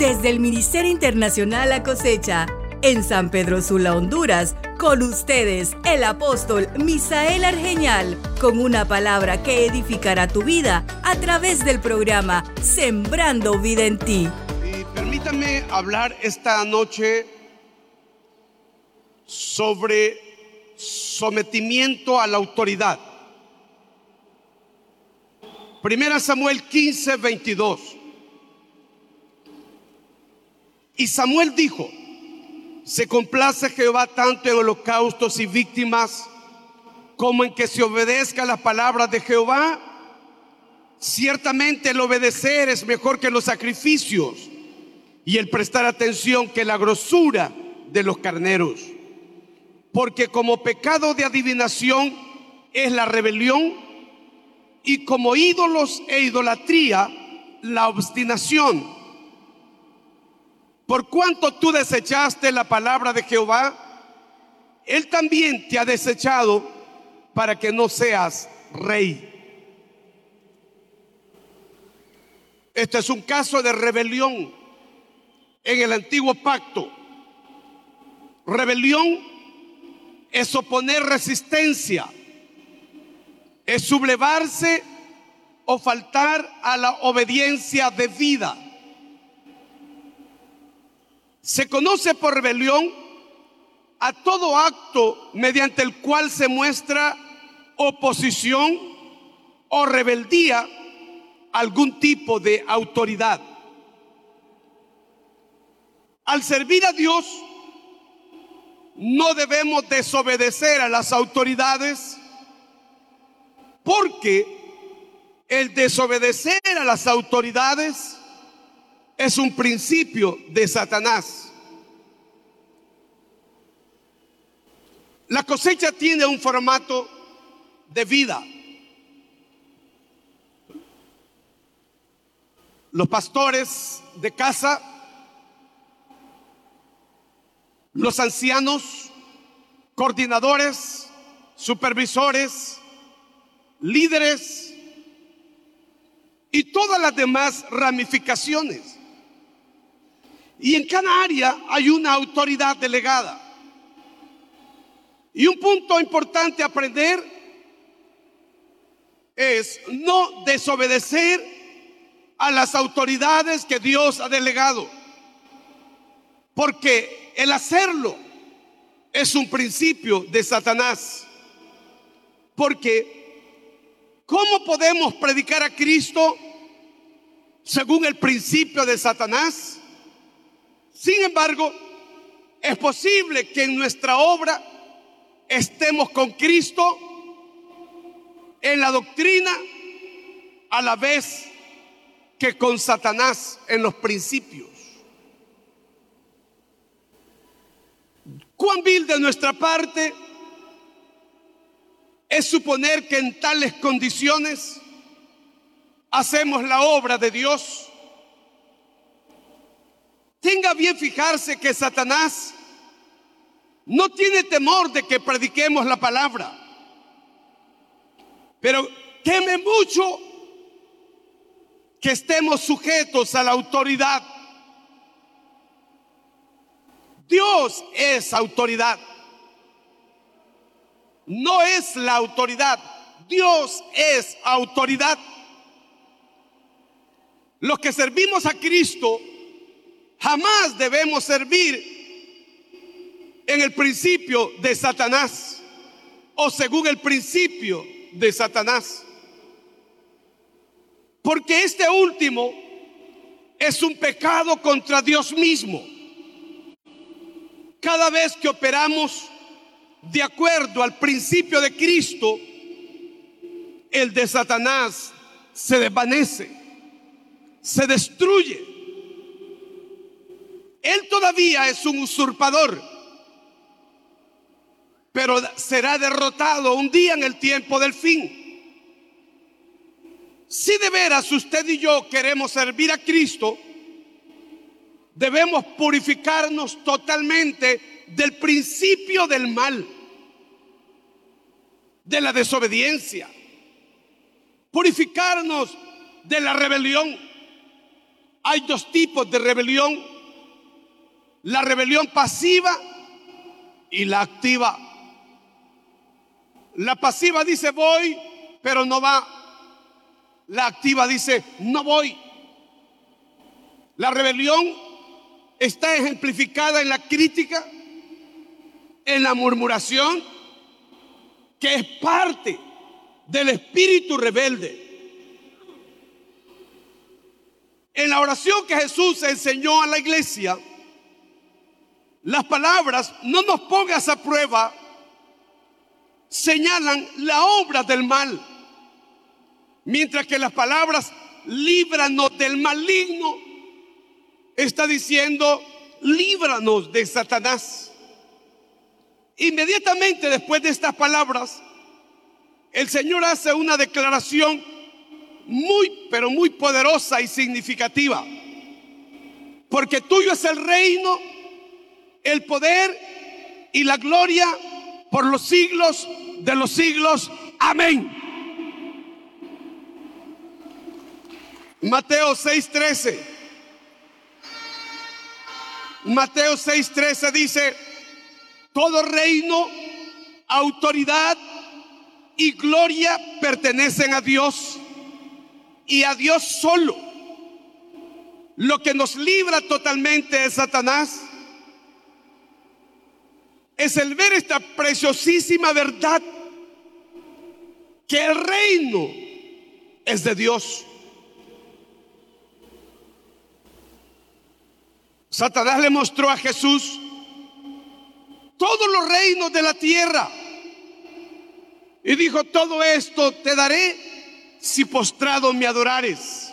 Desde el Ministerio Internacional La Cosecha, en San Pedro Sula, Honduras, con ustedes, el apóstol Misael Argeñal, con una palabra que edificará tu vida a través del programa Sembrando Vida en Ti. Y permítanme hablar esta noche sobre sometimiento a la autoridad. Primera Samuel 15, 22. Y Samuel dijo, se complace Jehová tanto en holocaustos y víctimas como en que se obedezca la palabra de Jehová. Ciertamente el obedecer es mejor que los sacrificios y el prestar atención que la grosura de los carneros. Porque como pecado de adivinación es la rebelión y como ídolos e idolatría la obstinación. Por cuanto tú desechaste la palabra de Jehová, Él también te ha desechado para que no seas rey. Este es un caso de rebelión en el antiguo pacto. Rebelión es oponer resistencia, es sublevarse o faltar a la obediencia debida. Se conoce por rebelión a todo acto mediante el cual se muestra oposición o rebeldía a algún tipo de autoridad. Al servir a Dios, no debemos desobedecer a las autoridades porque el desobedecer a las autoridades es un principio de Satanás. La cosecha tiene un formato de vida. Los pastores de casa, los ancianos, coordinadores, supervisores, líderes y todas las demás ramificaciones y en cada área hay una autoridad delegada. Y un punto importante a aprender es no desobedecer a las autoridades que Dios ha delegado. Porque el hacerlo es un principio de Satanás. Porque ¿cómo podemos predicar a Cristo según el principio de Satanás? Sin embargo, es posible que en nuestra obra estemos con Cristo en la doctrina a la vez que con Satanás en los principios. Cuán vil de nuestra parte es suponer que en tales condiciones hacemos la obra de Dios Tenga bien fijarse que Satanás no tiene temor de que prediquemos la palabra, pero teme mucho que estemos sujetos a la autoridad. Dios es autoridad. No es la autoridad. Dios es autoridad. Los que servimos a Cristo Jamás debemos servir en el principio de Satanás o según el principio de Satanás. Porque este último es un pecado contra Dios mismo. Cada vez que operamos de acuerdo al principio de Cristo, el de Satanás se desvanece, se destruye. Él todavía es un usurpador, pero será derrotado un día en el tiempo del fin. Si de veras usted y yo queremos servir a Cristo, debemos purificarnos totalmente del principio del mal, de la desobediencia, purificarnos de la rebelión hay dos tipos de rebelión. La rebelión pasiva y la activa. La pasiva dice voy, pero no va. La activa dice no voy. La rebelión está ejemplificada en la crítica, en la murmuración, que es parte del espíritu rebelde. En la oración que Jesús enseñó a la iglesia, las palabras, no nos pongas a prueba, señalan la obra del mal, mientras que las palabras, líbranos del maligno, está diciendo, líbranos de Satanás. Inmediatamente después de estas palabras, el Señor hace una declaración muy, pero muy poderosa y significativa. Porque tuyo es el reino, el poder y la gloria por los siglos de los siglos. Amén. Mateo 6:13. Mateo 6:13 dice, todo reino, autoridad y gloria pertenecen a Dios y a Dios solo. Lo que nos libra totalmente de Satanás es el ver esta preciosísima verdad que el reino es de Dios. Satanás le mostró a Jesús todos los reinos de la tierra y dijo, todo esto te daré si postrado me adorares?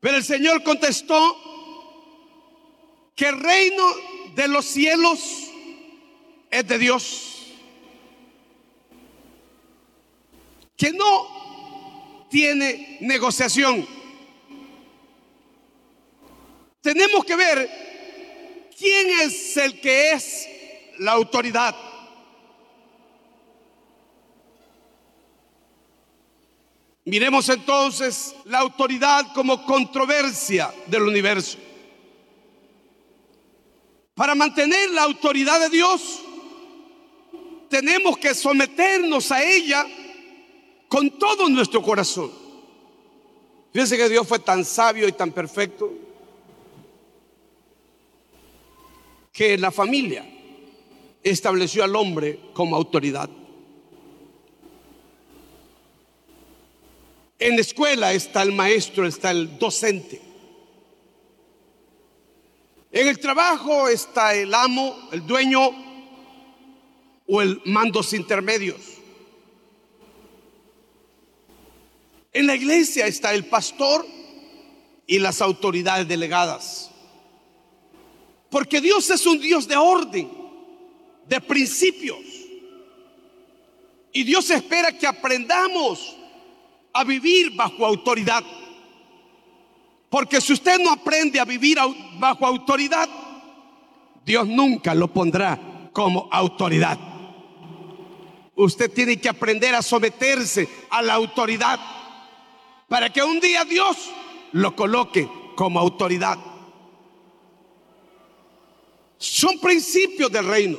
Pero el Señor contestó que el reino de los cielos es de Dios. Que no tiene negociación. Tenemos que ver quién es el que es la autoridad. Miremos entonces la autoridad como controversia del universo. Para mantener la autoridad de Dios, tenemos que someternos a ella con todo nuestro corazón. Fíjense que Dios fue tan sabio y tan perfecto que la familia estableció al hombre como autoridad. En la escuela está el maestro, está el docente. En el trabajo está el amo, el dueño o el mandos intermedios. En la iglesia está el pastor y las autoridades delegadas. Porque Dios es un Dios de orden, de principios. Y Dios espera que aprendamos a vivir bajo autoridad. Porque si usted no aprende a vivir bajo autoridad, Dios nunca lo pondrá como autoridad. Usted tiene que aprender a someterse a la autoridad para que un día Dios lo coloque como autoridad. Son principios del reino.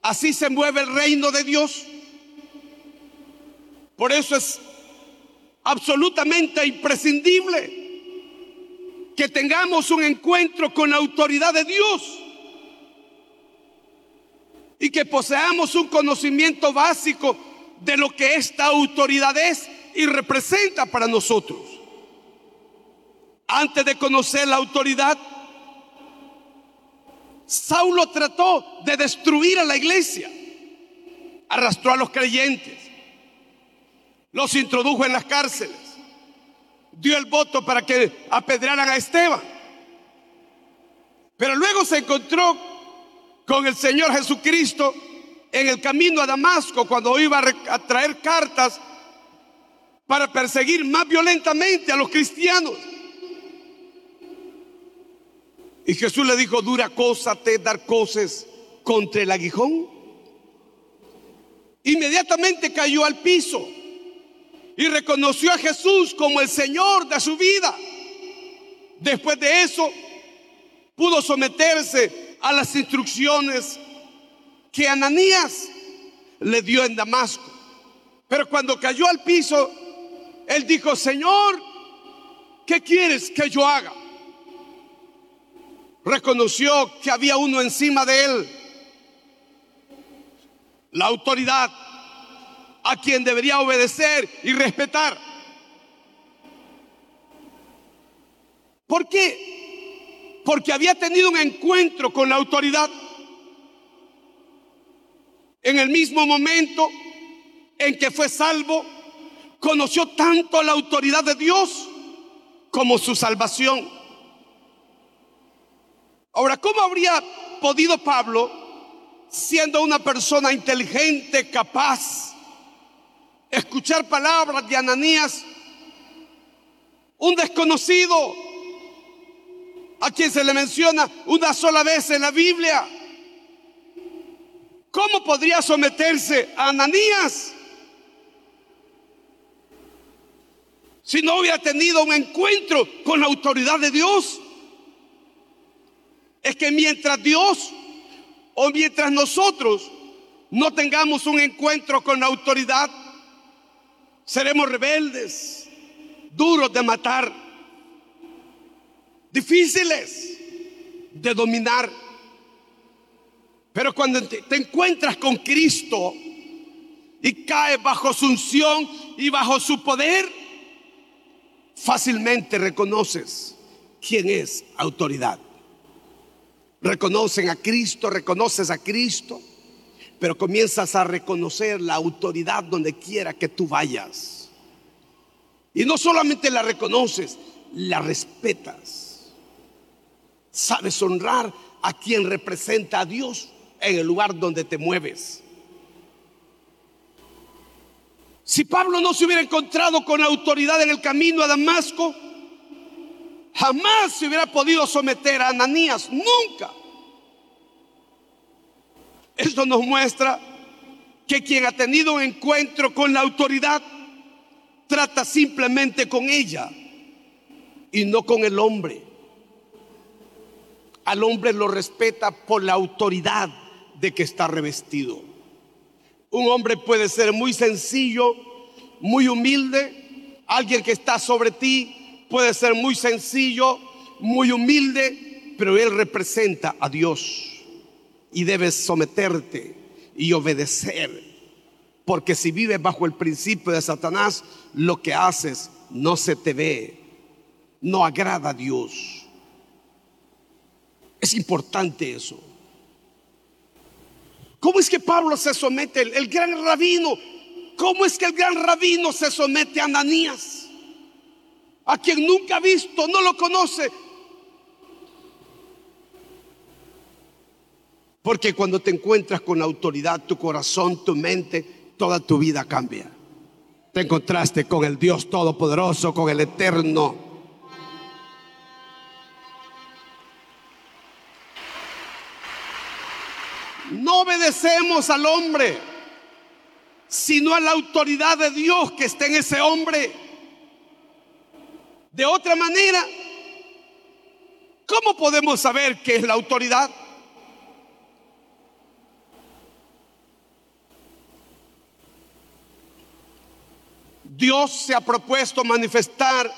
Así se mueve el reino de Dios. Por eso es absolutamente imprescindible que tengamos un encuentro con la autoridad de Dios y que poseamos un conocimiento básico de lo que esta autoridad es y representa para nosotros. Antes de conocer la autoridad, Saulo trató de destruir a la iglesia, arrastró a los creyentes, los introdujo en las cárceles, dio el voto para que apedrearan a Esteban. Pero luego se encontró con el Señor Jesucristo en el camino a Damasco cuando iba a traer cartas para perseguir más violentamente a los cristianos. Y Jesús le dijo, dura cosa te dar cosas contra el aguijón. Inmediatamente cayó al piso y reconoció a Jesús como el Señor de su vida. Después de eso, pudo someterse a las instrucciones que Ananías le dio en Damasco. Pero cuando cayó al piso, él dijo, Señor, ¿qué quieres que yo haga? Reconoció que había uno encima de él, la autoridad a quien debería obedecer y respetar. ¿Por qué? Porque había tenido un encuentro con la autoridad. En el mismo momento en que fue salvo, conoció tanto la autoridad de Dios como su salvación. Ahora, ¿cómo habría podido Pablo, siendo una persona inteligente, capaz, escuchar palabras de Ananías, un desconocido a quien se le menciona una sola vez en la Biblia. ¿Cómo podría someterse a Ananías si no hubiera tenido un encuentro con la autoridad de Dios? Es que mientras Dios o mientras nosotros no tengamos un encuentro con la autoridad, seremos rebeldes, duros de matar difíciles de dominar. Pero cuando te, encuentras con Cristo y caes bajo su unción y bajo su poder, fácilmente reconoces quién es autoridad. Reconocen a Cristo, reconoces a Cristo, pero comienzas a reconocer la autoridad donde quiera que tú vayas. Y no solamente la reconoces, la respetas sabes honrar a quien representa a Dios en el lugar donde te mueves. Si Pablo no se hubiera encontrado con autoridad en el camino a Damasco, jamás se hubiera podido someter a Ananías, nunca. Esto nos muestra que quien ha tenido un encuentro con la autoridad trata simplemente con ella y no con el hombre al hombre lo respeta por la autoridad de que está revestido. Un hombre puede ser muy sencillo, muy humilde. Alguien que está sobre ti puede ser muy sencillo, muy humilde, pero él representa a Dios. Y debes someterte y obedecer. Porque si vives bajo el principio de Satanás, lo que haces no se te ve, no agrada a Dios. Es importante eso. ¿Cómo es que Pablo se somete, el, gran rabino? ¿Cómo es que el gran rabino se somete a Ananías? A quien nunca ha visto, no lo conoce. Porque cuando te encuentras con autoridad, tu corazón, tu mente, toda tu vida cambia. Te encontraste con el Dios Todopoderoso, con el Eterno No obedecemos al hombre, sino a la autoridad de Dios que está en ese hombre. De otra manera, ¿cómo podemos saber qué es la autoridad? Dios se ha propuesto manifestar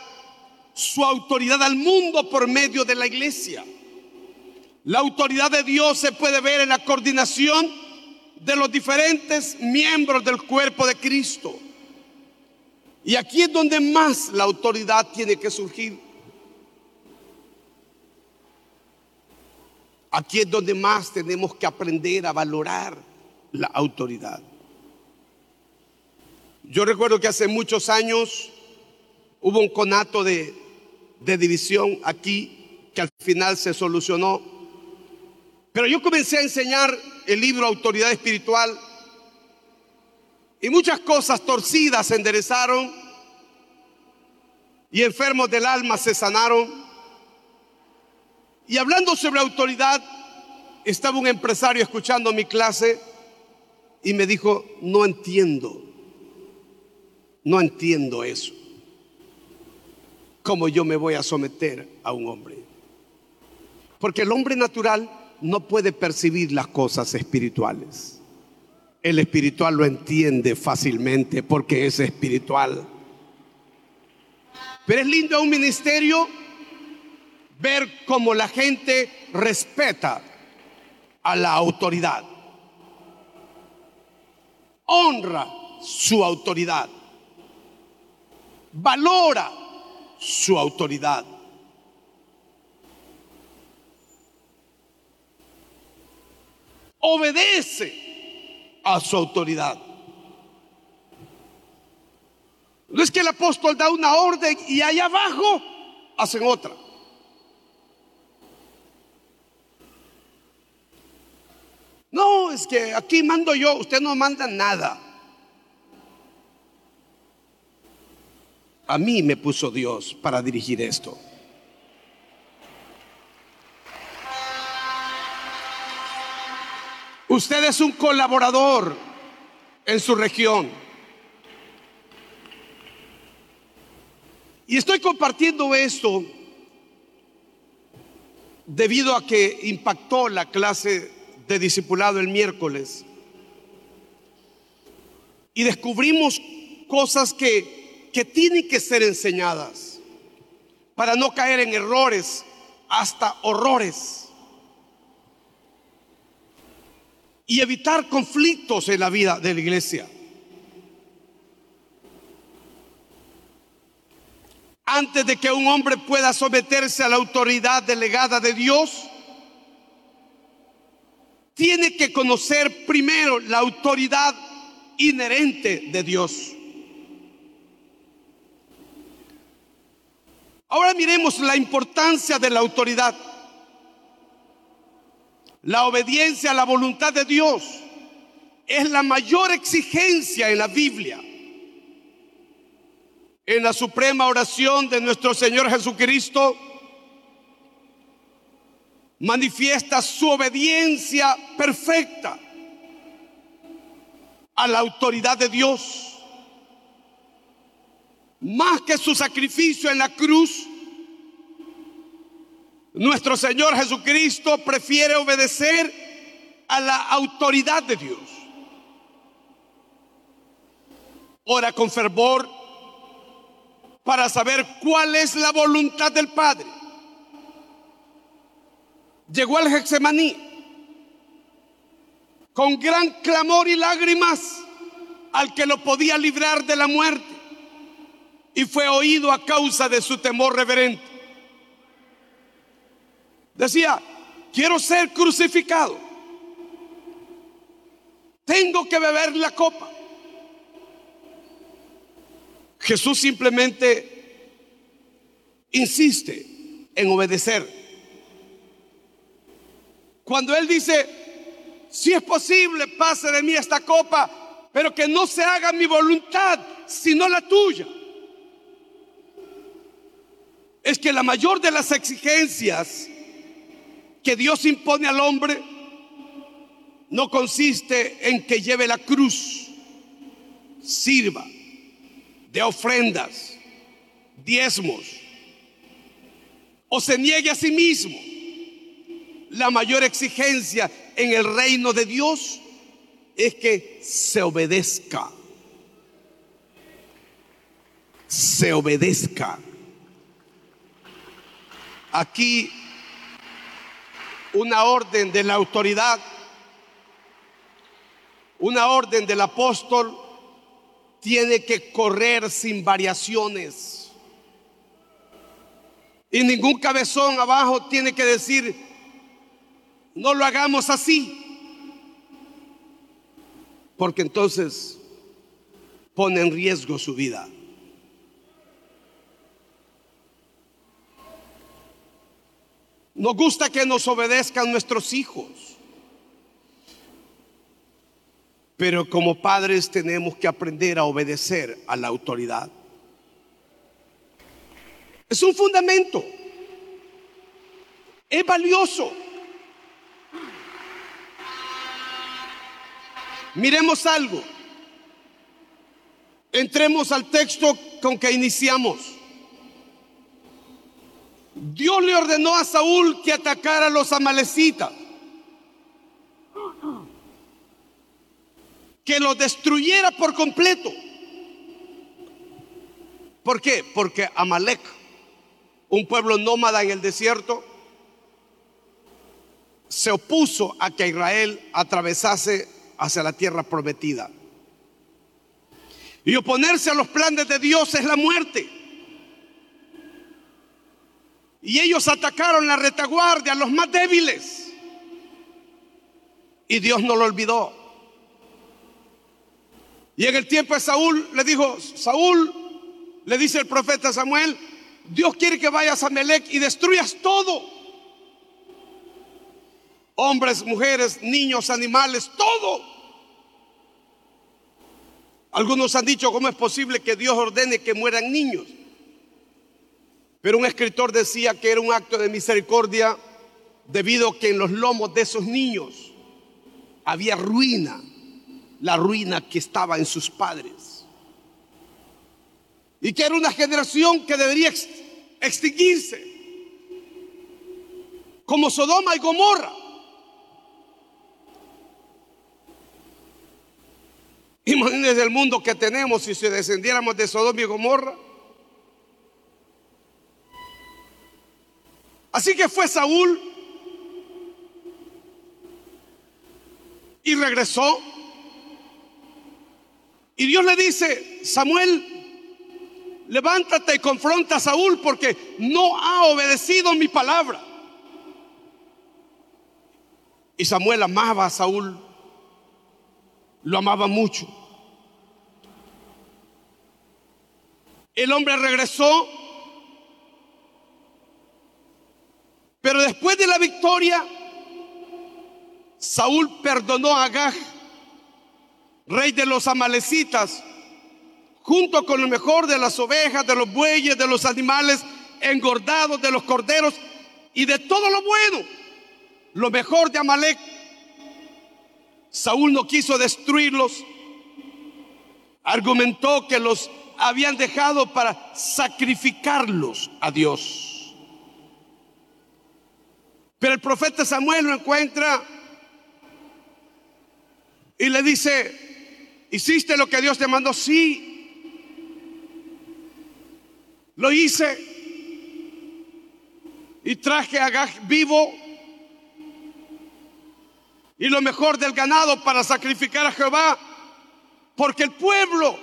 su autoridad al mundo por medio de la iglesia. La autoridad de Dios se puede ver en la coordinación de los diferentes miembros del cuerpo de Cristo. Y aquí es donde más la autoridad tiene que surgir. Aquí es donde más tenemos que aprender a valorar la autoridad. Yo recuerdo que hace muchos años hubo un conato de, división aquí que al final se solucionó pero yo comencé a enseñar el libro Autoridad Espiritual y muchas cosas torcidas se enderezaron y enfermos del alma se sanaron. Y hablando sobre autoridad, estaba un empresario escuchando mi clase y me dijo, no entiendo. No entiendo eso. ¿Cómo yo me voy a someter a un hombre? Porque el hombre natural no puede percibir las cosas espirituales. El espiritual lo entiende fácilmente porque es espiritual. Pero es lindo un ministerio ver cómo la gente respeta a la autoridad. Honra su autoridad. Valora su autoridad. Obedece a su autoridad. No es que el apóstol da una orden y allá abajo hacen otra. No, es que aquí mando yo, usted no manda nada. A mí me puso Dios para dirigir esto. Usted es un colaborador en su región. Y estoy compartiendo esto debido a que impactó la clase de discipulado el miércoles. Y descubrimos cosas que, que tienen que ser enseñadas para no caer en errores, hasta horrores. Y evitar conflictos en la vida de la iglesia. Antes de que un hombre pueda someterse a la autoridad delegada de Dios, tiene que conocer primero la autoridad inherente de Dios. Ahora miremos la importancia de la autoridad. La obediencia a la voluntad de Dios es la mayor exigencia en la Biblia. En la suprema oración de nuestro Señor Jesucristo, manifiesta su obediencia perfecta a la autoridad de Dios. Más que su sacrificio en la cruz, nuestro Señor Jesucristo prefiere obedecer a la autoridad de Dios. Ora con fervor para saber cuál es la voluntad del Padre llegó al Hexemaní con gran clamor y lágrimas al que lo podía librar de la muerte y fue oído a causa de su temor reverente. Decía, quiero ser crucificado. Tengo que beber la copa. Jesús simplemente insiste en obedecer cuando Él dice, si es posible, pase de mí esta copa, pero que no se haga mi voluntad, sino la tuya. Es que la mayor de las exigencias que Dios impone al hombre no consiste en que lleve la cruz, sirva de ofrendas, diezmos, o se niegue a sí mismo la mayor exigencia en el reino de Dios es que se obedezca. Se obedezca. Aquí una orden de la autoridad, una orden del apóstol tiene que correr sin variaciones. Y ningún cabezón abajo tiene que decir, no lo hagamos así. Porque entonces pone en riesgo su vida. Nos gusta que nos obedezcan nuestros hijos. Pero como padres tenemos que aprender a obedecer a la autoridad. Es un fundamento. Es valioso. Miremos algo. Entremos al texto con que iniciamos. Dios le ordenó a Saúl que atacara a los amalecitas, que los destruyera por completo. ¿Por qué? Porque Amalek, un pueblo nómada en el desierto, se opuso a que Israel atravesase hacia la tierra prometida. Y oponerse a los planes de Dios es la muerte. Y ellos atacaron la retaguardia, los más débiles. Y Dios no lo olvidó. Y en el tiempo de Saúl le dijo, Saúl, le dice el profeta Samuel, Dios quiere que vayas a Melec y destruyas todo. Hombres, mujeres, niños, animales, todo. Algunos han dicho, ¿cómo es posible que Dios ordene que mueran niños? Pero un escritor decía que era un acto de misericordia debido a que en los lomos de esos niños había ruina, la ruina que estaba en sus padres. Y que era una generación que debería extinguirse, como Sodoma y Gomorra. Imagínense el mundo que tenemos si descendiéramos de Sodoma y Gomorra. Así que fue Saúl y regresó. Y Dios le dice, Samuel, levántate y confronta a Saúl porque no ha obedecido mi palabra. Y Samuel amaba a Saúl, lo amaba mucho. El hombre regresó, pero después de la victoria, Saúl perdonó a Agag, rey de los amalecitas, junto con lo mejor de las ovejas, de los bueyes, de los animales engordados, de los corderos y de todo lo bueno, lo mejor de Amalek. Saúl no quiso destruirlos, argumentó que los habían dejado para sacrificarlos a Dios. Pero el profeta Samuel lo encuentra y le dice, ¿hiciste lo que Dios te mandó? Sí. Lo hice. Y traje a Gag vivo y lo mejor del ganado para sacrificar a Jehová, porque el pueblo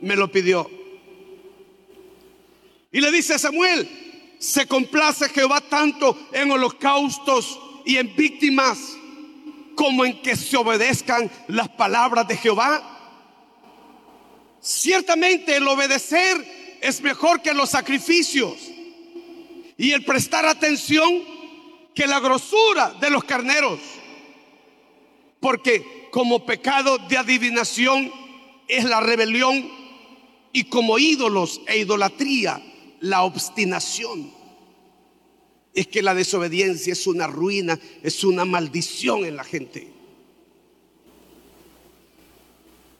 me lo pidió. Y le dice a Samuel, se complace Jehová tanto en holocaustos y en víctimas como en que se obedezcan las palabras de Jehová. Ciertamente el obedecer es mejor que los sacrificios y el prestar atención que la grosura de los carneros. Porque como pecado de adivinación es la rebelión y como ídolos e idolatría, la obstinación. Es que la desobediencia es una ruina, es una maldición en la gente.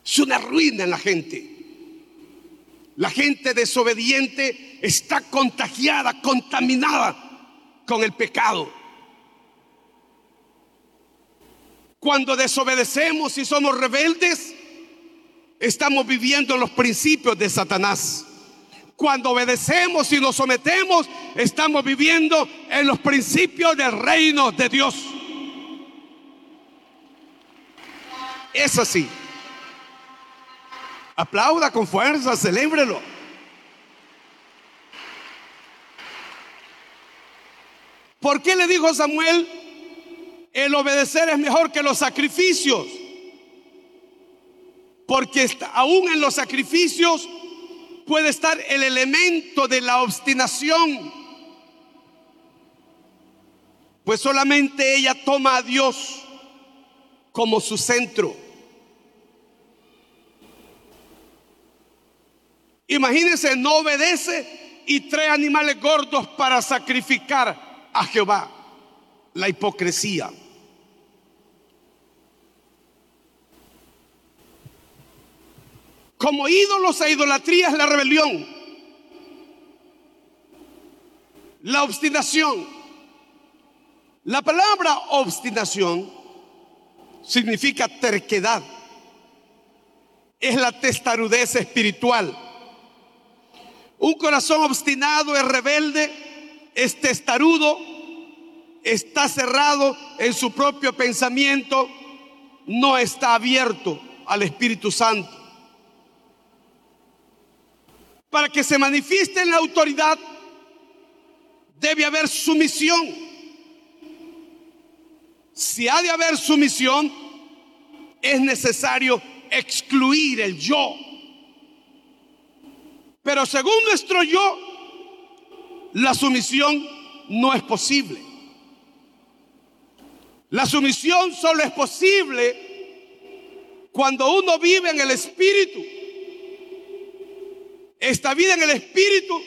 Es una ruina en la gente. La gente desobediente está contagiada, contaminada con el pecado. Cuando desobedecemos y somos rebeldes, estamos viviendo los principios de Satanás. Cuando obedecemos y nos sometemos, estamos viviendo en los principios del reino de Dios. Es así. Aplauda con fuerza, celébrelo. ¿Por qué le dijo Samuel? El obedecer es mejor que los sacrificios. Porque aún en los sacrificios puede estar el elemento de la obstinación. Pues solamente ella toma a Dios como su centro. Imagínense, no obedece y trae animales gordos para sacrificar a Jehová. La hipocresía. Como ídolos e idolatría es la rebelión, la obstinación. La palabra obstinación significa terquedad, es la testarudez espiritual. Un corazón obstinado es rebelde, es testarudo, está cerrado en su propio pensamiento, no está abierto al Espíritu Santo. Para que se manifieste en la autoridad, debe haber sumisión. Si ha de haber sumisión, es necesario excluir el yo. Pero según nuestro yo, la sumisión no es posible. La sumisión solo es posible cuando uno vive en el Espíritu. Esta vida en el Espíritu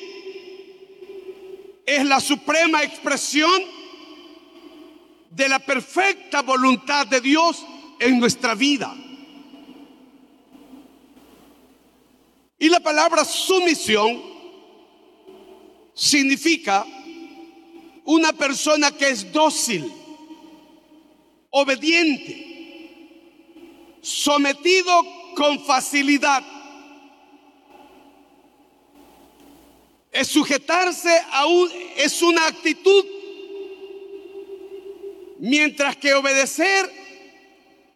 es la suprema expresión de la perfecta voluntad de Dios en nuestra vida. Y la palabra sumisión significa una persona que es dócil, obediente, sometido con facilidad. Es sujetarse a un, es una actitud, mientras que obedecer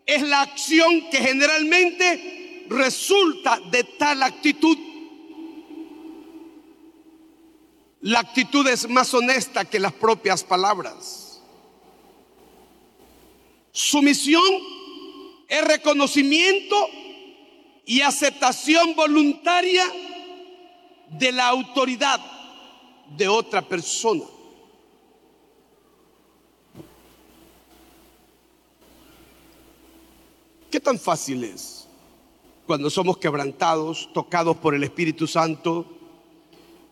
es la acción que generalmente resulta de tal actitud. La actitud es más honesta que las propias palabras. Sumisión es reconocimiento y aceptación voluntaria de la autoridad de otra persona. ¿Qué tan fácil es cuando somos quebrantados, tocados por el Espíritu Santo,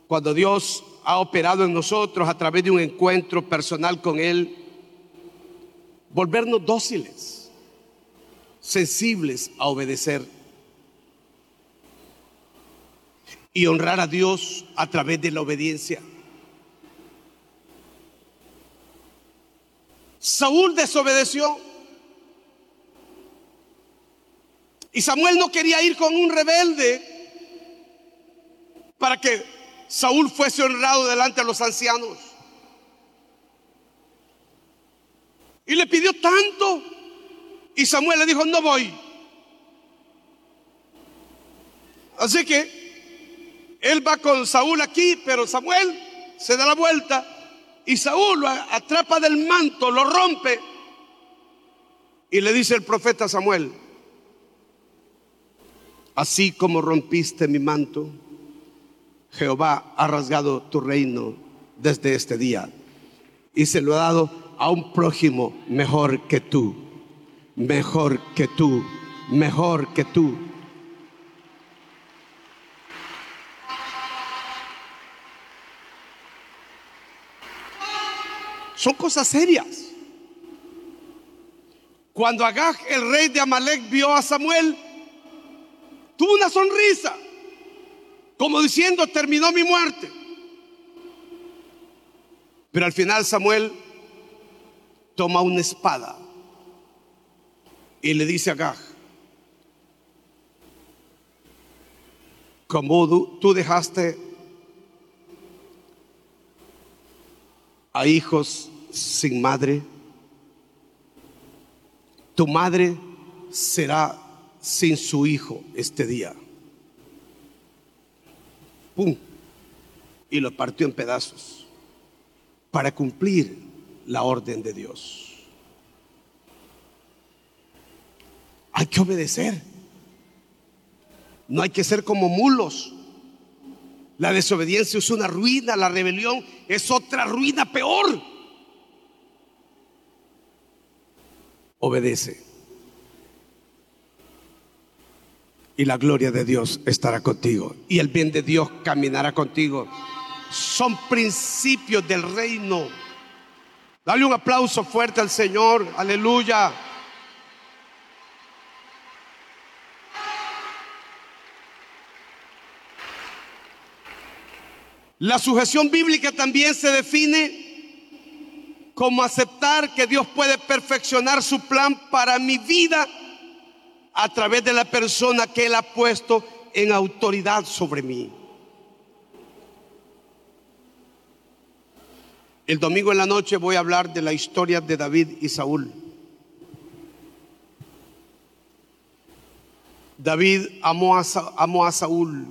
cuando Dios ha operado en nosotros a través de un encuentro personal con Él, volvernos dóciles, sensibles a obedecer y honrar a Dios a través de la obediencia. Saúl desobedeció. Y Samuel no quería ir con un rebelde para que Saúl fuese honrado delante de los ancianos. Y le pidió tanto. Y Samuel le dijo, no voy. Así que él va con Saúl aquí, pero Samuel se da la vuelta y Saúl lo atrapa del manto, lo rompe. Y le dice el profeta Samuel, así como rompiste mi manto, Jehová ha rasgado tu reino desde este día y se lo ha dado a un prójimo mejor que tú, mejor que tú, mejor que tú. Son cosas serias. Cuando Agag, el rey de Amalek, vio a Samuel, tuvo una sonrisa, como diciendo, terminó mi muerte. Pero al final Samuel toma una espada y le dice a Agag, como tú dejaste a hijos sin madre, tu madre será sin su hijo este día. ¡Pum! Y lo partió en pedazos para cumplir la orden de Dios. Hay que obedecer. No hay que ser como mulos. La desobediencia es una ruina, la rebelión es otra ruina peor. obedece. Y la gloria de Dios estará contigo. Y el bien de Dios caminará contigo. Son principios del reino. Dale un aplauso fuerte al Señor. Aleluya. La sujeción bíblica también se define como aceptar que Dios puede perfeccionar su plan para mi vida a través de la persona que Él ha puesto en autoridad sobre mí. El domingo en la noche voy a hablar de la historia de David y Saúl. David amó a, amó a Saúl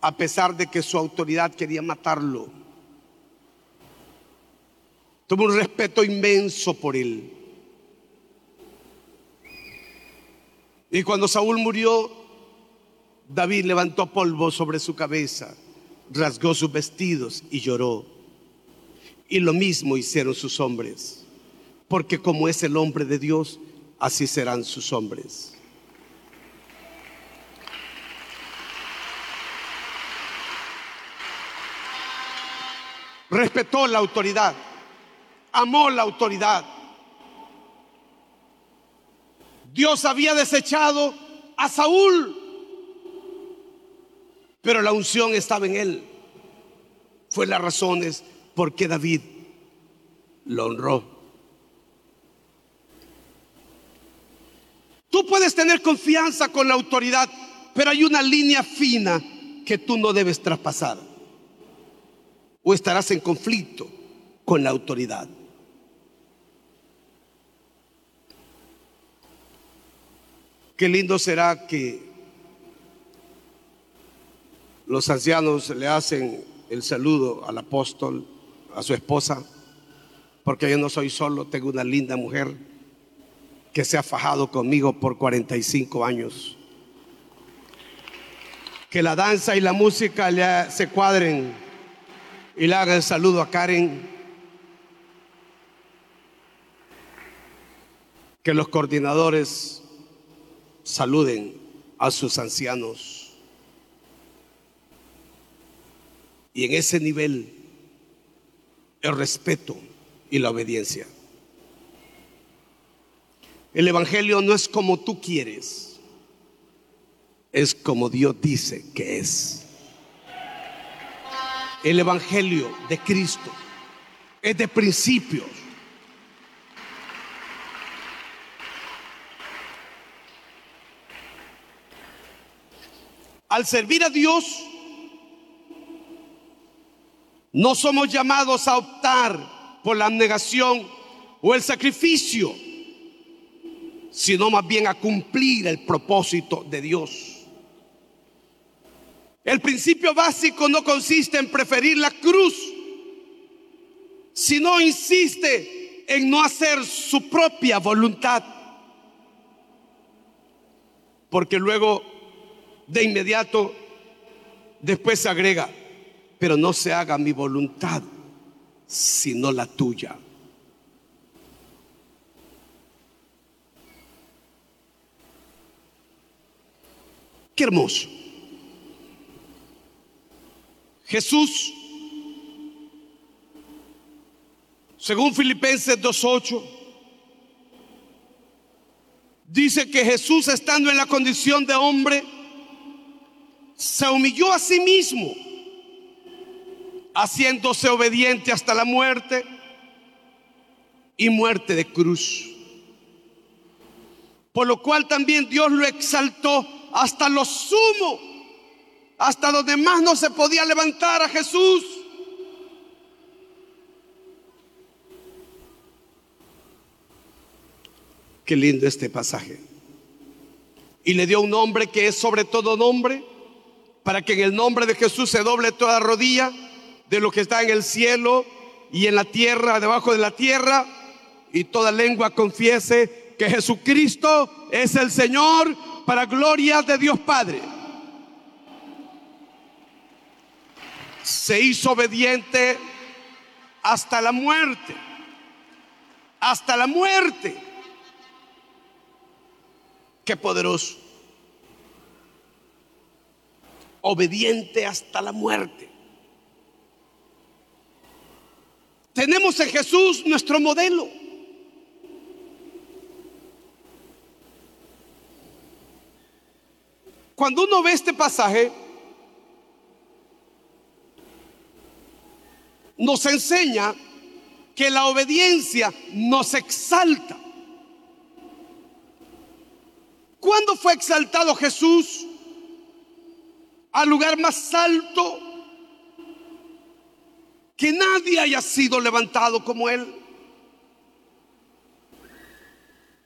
a pesar de que su autoridad quería matarlo. Tuvo un respeto inmenso por él. Y cuando Saúl murió, David levantó polvo sobre su cabeza, rasgó sus vestidos y lloró. Y lo mismo hicieron sus hombres, porque como es el hombre de Dios, así serán sus hombres. respetó la autoridad, amó la autoridad. Dios había desechado a Saúl, pero la unción estaba en él. Fue las razones por qué David lo honró. Tú puedes tener confianza con la autoridad, pero hay una línea fina que tú no debes traspasar o estarás en conflicto con la autoridad. Qué lindo será que los ancianos le hacen el saludo al apóstol, a su esposa, porque yo no soy solo, tengo una linda mujer que se ha fajado conmigo por 45 años. Que la danza y la música se cuadren y le haga el saludo a Karen. Que los coordinadores saluden a sus ancianos. Y en ese nivel, el respeto y la obediencia. El Evangelio no es como tú quieres, es como Dios dice que es. El Evangelio de Cristo es de principios. Al servir a Dios, no somos llamados a optar por la abnegación o el sacrificio, sino más bien a cumplir el propósito de Dios. El principio básico no consiste en preferir la cruz, sino insiste en no hacer su propia voluntad. Porque luego, de inmediato, después se agrega, pero no se haga mi voluntad, sino la tuya. Qué hermoso. Jesús, según Filipenses 2.8, dice que Jesús estando en la condición de hombre, se humilló a sí mismo, haciéndose obediente hasta la muerte y muerte de cruz. Por lo cual también Dios lo exaltó hasta lo sumo hasta donde más no se podía levantar a Jesús. Qué lindo este pasaje. Y le dio un nombre que es sobre todo nombre, para que en el nombre de Jesús se doble toda rodilla de lo que está en el cielo y en la tierra, debajo de la tierra, y toda lengua confiese que Jesucristo es el Señor para gloria de Dios Padre. se hizo obediente hasta la muerte. Hasta la muerte. Qué poderoso. Obediente hasta la muerte. Tenemos en Jesús nuestro modelo. Cuando uno ve este pasaje, nos enseña que la obediencia nos exalta. ¿Cuándo fue exaltado Jesús al lugar más alto? Que nadie haya sido levantado como Él.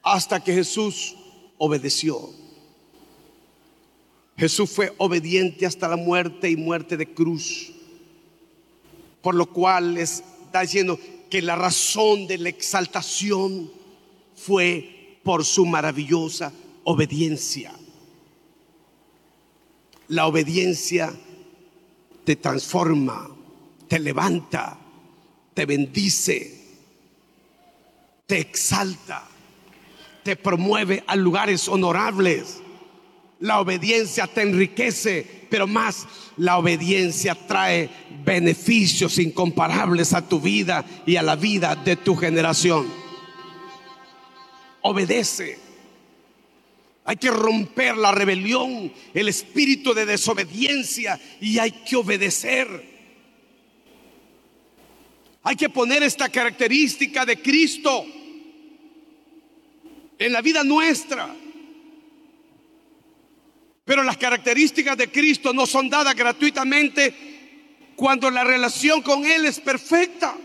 Hasta que Jesús obedeció. Jesús fue obediente hasta la muerte y muerte de cruz. Por lo cual está diciendo que la razón de la exaltación fue por su maravillosa obediencia. La obediencia te transforma, te levanta, te bendice, te exalta, te promueve a lugares honorables. La obediencia te enriquece, pero más la obediencia trae beneficios incomparables a tu vida y a la vida de tu generación. Obedece. Hay que romper la rebelión, el espíritu de desobediencia y hay que obedecer. Hay que poner esta característica de Cristo en la vida nuestra. Pero las características de Cristo no son dadas gratuitamente cuando la relación con Él es perfecta.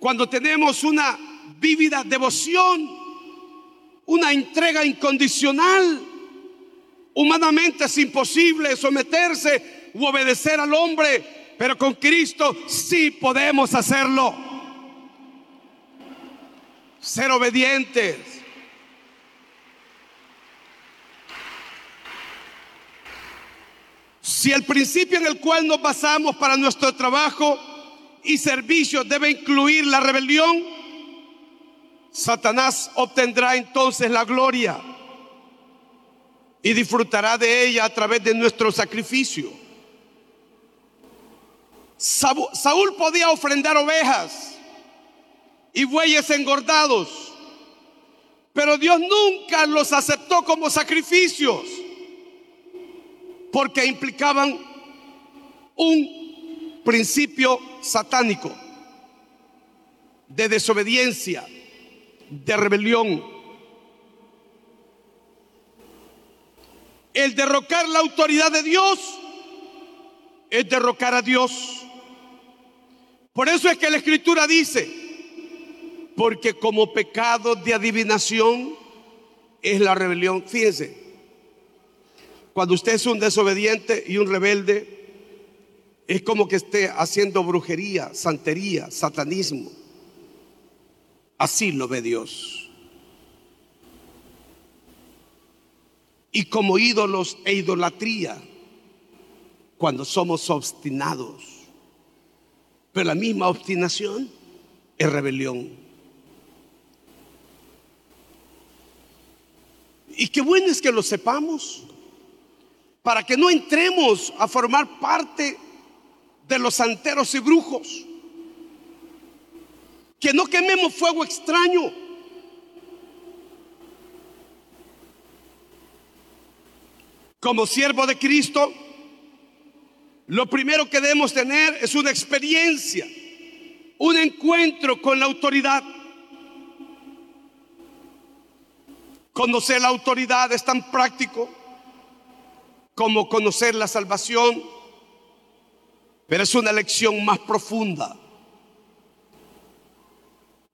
Cuando tenemos una vívida devoción una entrega incondicional. Humanamente es imposible someterse u obedecer al hombre, pero con Cristo sí podemos hacerlo. Ser obedientes. Si el principio en el cual nos basamos para nuestro trabajo y servicio debe incluir la rebelión, Satanás obtendrá entonces la gloria y disfrutará de ella a través de nuestro sacrificio. Saúl podía ofrendar ovejas y bueyes engordados, pero Dios nunca los aceptó como sacrificios porque implicaban un principio satánico de desobediencia de rebelión. El derrocar la autoridad de Dios es derrocar a Dios. Por eso es que la escritura dice, porque como pecado de adivinación es la rebelión. Fíjense, cuando usted es un desobediente y un rebelde, es como que esté haciendo brujería, santería, satanismo. Así lo ve Dios. Y como ídolos e idolatría, cuando somos obstinados. Pero la misma obstinación es rebelión. Y qué bueno es que lo sepamos, para que no entremos a formar parte de los santeros y brujos. Que no quememos fuego extraño. Como siervo de Cristo, lo primero que debemos tener es una experiencia, un encuentro con la autoridad. Conocer la autoridad es tan práctico como conocer la salvación, pero es una lección más profunda.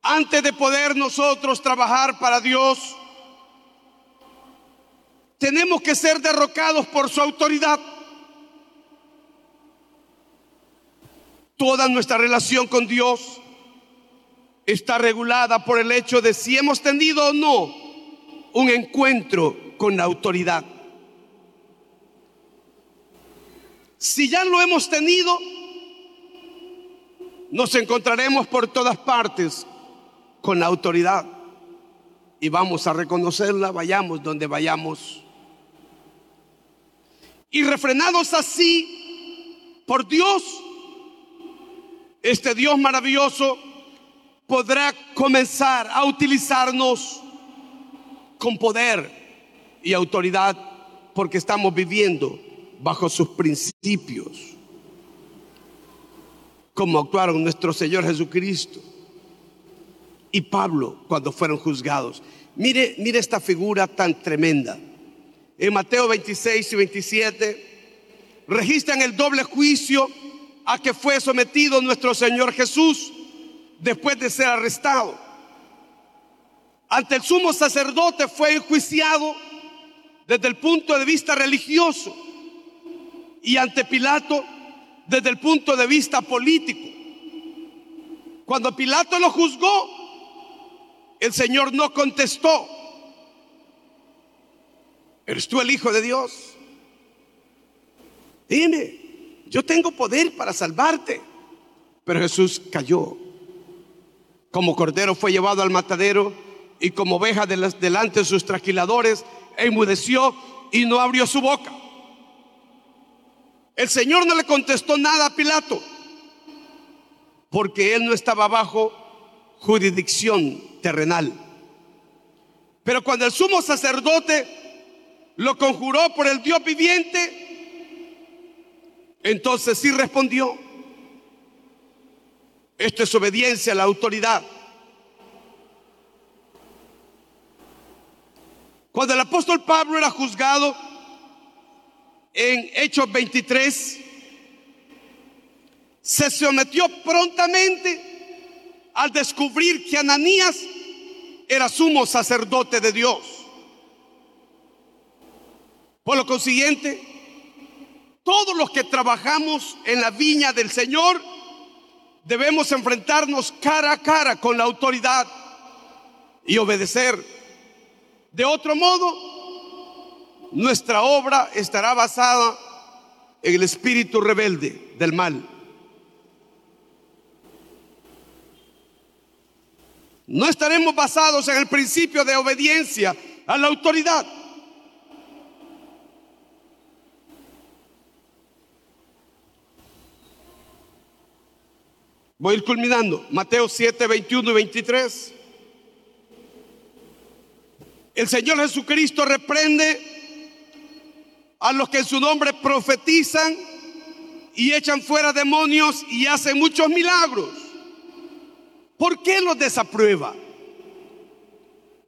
Antes de poder nosotros trabajar para Dios, tenemos que ser derrocados por su autoridad. Toda nuestra relación con Dios está regulada por el hecho de si hemos tenido o no un encuentro con la autoridad. Si ya lo hemos tenido, nos encontraremos por todas partes con la autoridad y vamos a reconocerla, vayamos donde vayamos. Y refrenados así por Dios, este Dios maravilloso podrá comenzar a utilizarnos con poder y autoridad porque estamos viviendo bajo sus principios. como actuaron nuestro Señor Jesucristo y Pablo cuando fueron juzgados. Mire, mire esta figura tan tremenda. En Mateo 26 y 27 registran el doble juicio a que fue sometido nuestro Señor Jesús después de ser arrestado. Ante el sumo sacerdote fue enjuiciado desde el punto de vista religioso y ante Pilato desde el punto de vista político. Cuando Pilato lo juzgó, el Señor no contestó. ¿Eres tú el Hijo de Dios? Dime, yo tengo poder para salvarte. Pero Jesús cayó. Como cordero fue llevado al matadero y como oveja delante de sus trasquiladores, enmudeció y no abrió su boca. El Señor no le contestó nada a Pilato, porque él no estaba bajo jurisdicción terrenal. Pero cuando el sumo sacerdote lo conjuró por el Dios viviente, entonces sí respondió. Esto es obediencia a la autoridad. Cuando el apóstol Pablo era juzgado, en Hechos 23, se sometió prontamente al descubrir que Ananías era sumo sacerdote de Dios. Por lo consiguiente, todos los que trabajamos en la viña del Señor debemos enfrentarnos cara a cara con la autoridad y obedecer. De otro modo, nuestra obra estará basada en el espíritu rebelde del mal. No estaremos basados en el principio de obediencia a la autoridad. Voy a ir culminando. Mateo 7, 21 y 23. El Señor Jesucristo reprende a los que en su nombre profetizan y echan fuera demonios y hacen muchos milagros. ¿Por qué los desaprueba?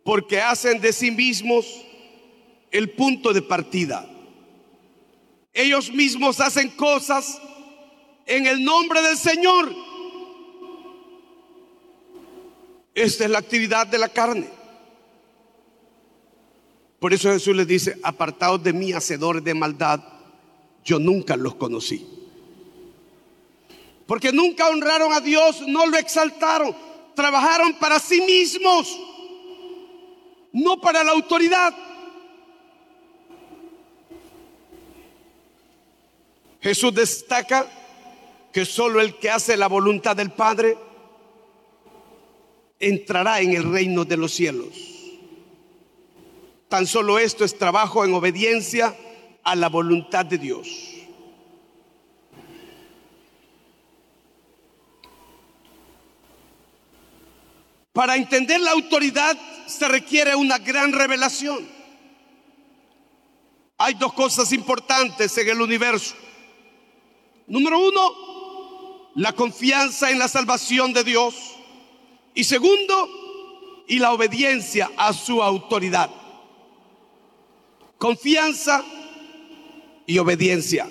Porque hacen de sí mismos el punto de partida. Ellos mismos hacen cosas en el nombre del Señor. Esta es la actividad de la carne. Por eso Jesús les dice, apartados de mí, hacedores de maldad, yo nunca los conocí. Porque nunca honraron a Dios, no lo exaltaron, trabajaron para sí mismos, no para la autoridad. Jesús destaca que solo el que hace la voluntad del Padre entrará en el reino de los cielos. Tan solo esto es trabajo en obediencia a la voluntad de Dios. Para entender la autoridad se requiere una gran revelación. Hay dos cosas importantes en el universo. Número uno, la confianza en la salvación de Dios. Y segundo, y la obediencia a su autoridad confianza y obediencia.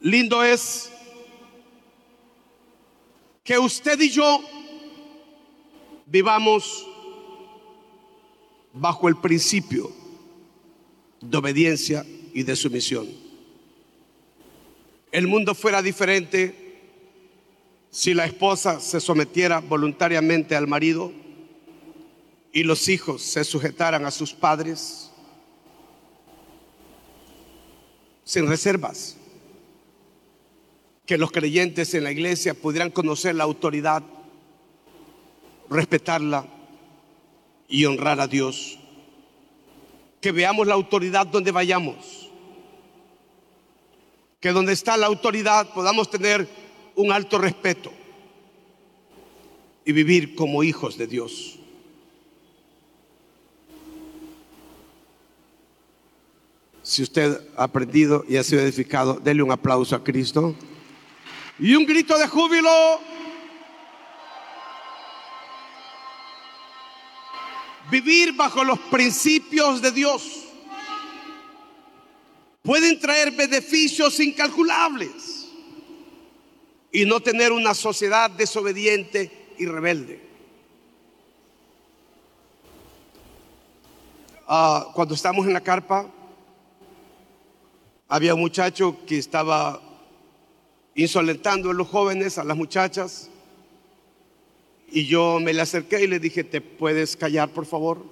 Lindo es que usted y yo vivamos bajo el principio de obediencia y de sumisión. El mundo fuera diferente si la esposa se sometiera voluntariamente al marido y los hijos se sujetaran a sus padres sin reservas, que los creyentes en la iglesia pudieran conocer la autoridad, respetarla y honrar a Dios. Que veamos la autoridad donde vayamos. Que donde está la autoridad podamos tener un alto respeto y vivir como hijos de Dios. Si usted ha aprendido y ha sido edificado, dele un aplauso a Cristo. Y un grito de júbilo. Vivir bajo los principios de Dios pueden traer beneficios incalculables y no tener una sociedad desobediente y rebelde. Ah, cuando estamos en la carpa, había un muchacho que estaba insolentando a los jóvenes, a las muchachas, y yo me le acerqué y le dije, ¿te puedes callar, por favor?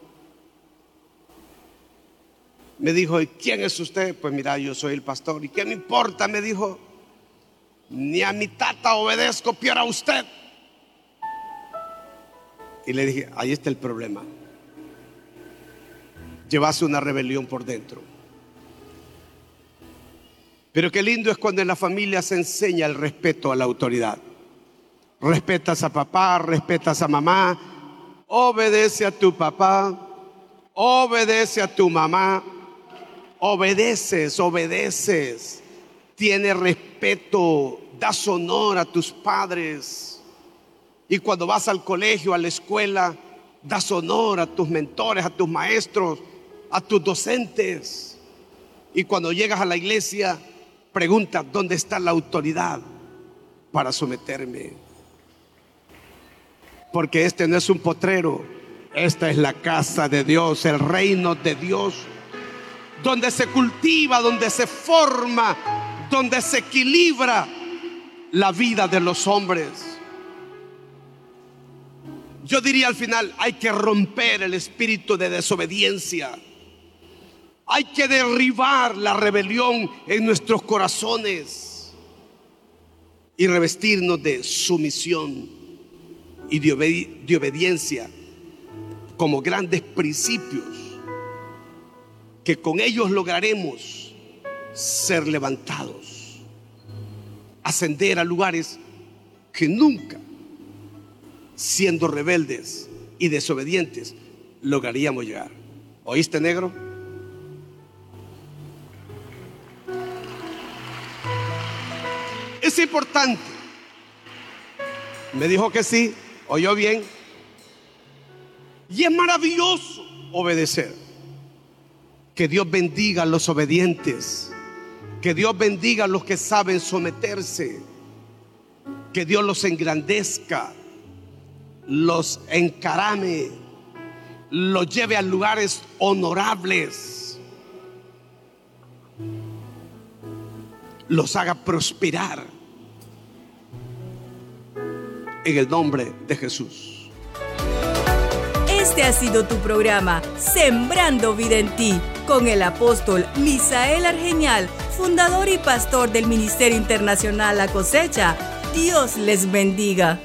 Me dijo, ¿y quién es usted? Pues mira, yo soy el pastor. ¿Y qué me importa? Me dijo, ni a mi tata obedezco, peor a usted. Y le dije, ahí está el problema. Llevase una rebelión por dentro. Pero qué lindo es cuando en la familia se enseña el respeto a la autoridad. Respetas a papá, respetas a mamá, obedece a tu papá, obedece a tu mamá, obedeces, obedeces, tienes respeto, das honor a tus padres. Y cuando vas al colegio, a la escuela, das honor a tus mentores, a tus maestros, a tus docentes. Y cuando llegas a la iglesia, pregunta, ¿dónde está la autoridad para someterme? Porque este no es un potrero, esta es la casa de Dios, el reino de Dios, donde se cultiva, donde se forma, donde se equilibra la vida de los hombres. Yo diría al final, hay que romper el espíritu de desobediencia hay que derribar la rebelión en nuestros corazones y revestirnos de sumisión y de, obediencia como grandes principios que con ellos lograremos ser levantados, ascender a lugares que nunca, siendo rebeldes y desobedientes, lograríamos llegar. ¿Oíste, negro? Es importante. Me dijo que sí, oyó bien. Y es maravilloso obedecer. Que Dios bendiga a los obedientes. Que Dios bendiga a los que saben someterse. Que Dios los engrandezca. Los encarame. Los lleve a lugares honorables. Los haga prosperar en el nombre de Jesús. Este ha sido tu programa, Sembrando Vida en Ti, con el apóstol Misael Argenial, fundador y pastor del Ministerio Internacional La Cosecha. Dios les bendiga.